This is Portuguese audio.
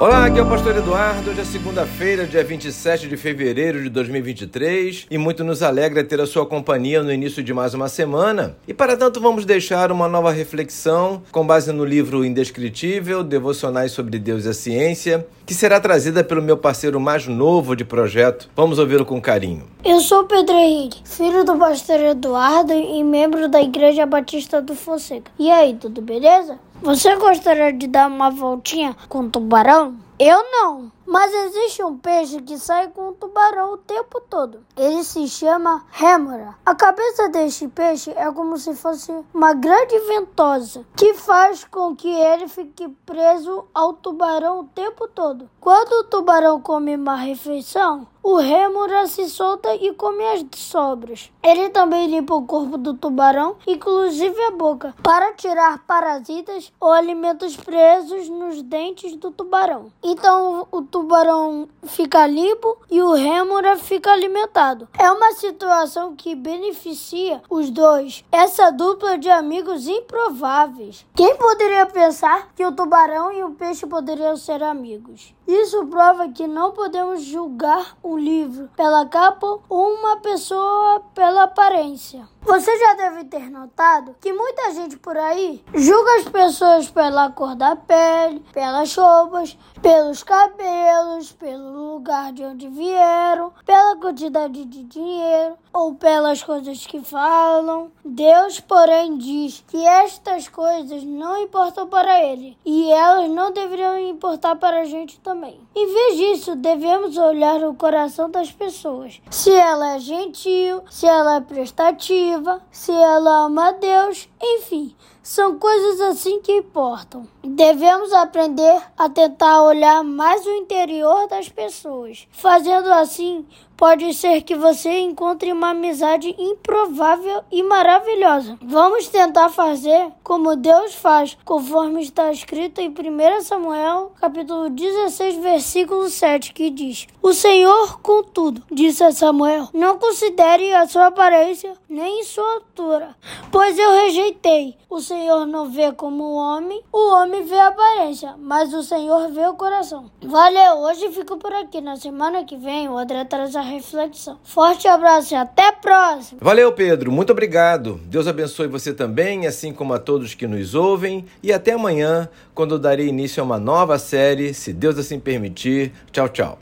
Olá, aqui é o Pastor Eduardo. Hoje é segunda-feira, dia 27 de fevereiro de 2023 e muito nos alegra ter a sua companhia no início de mais uma semana. E para tanto, vamos deixar uma nova reflexão com base no livro Indescritível Devocionais sobre Deus e a Ciência, que será trazida pelo meu parceiro mais novo de projeto. Vamos ouvi-lo com carinho. Eu sou Pedro Henrique, filho do Pastor Eduardo e membro da Igreja Batista do Fonseca. E aí, tudo beleza? Você gostaria de dar uma voltinha com um tubarão? Eu não. Mas existe um peixe que sai com um tubarão o tempo todo. Ele se chama rêmora. A cabeça deste peixe é como se fosse uma grande ventosa que faz com que ele fique preso ao tubarão o tempo todo. Quando o tubarão come uma refeição, o rêmora se solta e come as sobras. Ele também limpa o corpo do tubarão, inclusive a boca, para tirar parasitas ou alimentos presos nos dentes do tubarão. Então o tubarão fica limpo e o rêmora fica alimentado. É uma situação que beneficia os dois, essa dupla de amigos improváveis. Quem poderia pensar que o tubarão e o peixe poderiam ser amigos? Isso prova que não podemos julgar um livro pela capa ou uma pessoa pela aparência. Você já deve ter notado que muita gente por aí julga as pessoas pela cor da pele, pelas roupas, pelos cabelos, pelo lugar de onde vieram, pela quantidade de dinheiro ou pelas coisas que falam. Deus, porém, diz que estas coisas não importam para ele e elas não deveriam importar para a gente também. Em vez disso, devemos olhar o coração das pessoas. Se ela é gentil, se ela é prestativa, se ela ama Deus, enfim, são coisas assim que importam. Devemos aprender a tentar olhar mais o interior das pessoas. Fazendo assim, pode ser que você encontre uma amizade improvável e maravilhosa. Vamos tentar fazer como Deus faz, conforme está escrito em 1 Samuel, capítulo 16, versículo 7, que diz: O Senhor, contudo, disse a Samuel: Não considere a sua aparência nem sua altura, pois eu rejeitei. O Senhor não vê como o homem, o homem vê a aparência, mas o Senhor vê o coração. Valeu, hoje fico por aqui. Na semana que vem, o André traz a reflexão. Forte abraço e até a próxima. Valeu, Pedro. Muito obrigado. Deus abençoe você também, assim como a todos que nos ouvem. E até amanhã, quando eu darei início a uma nova série, se Deus assim permitir. Tchau, tchau.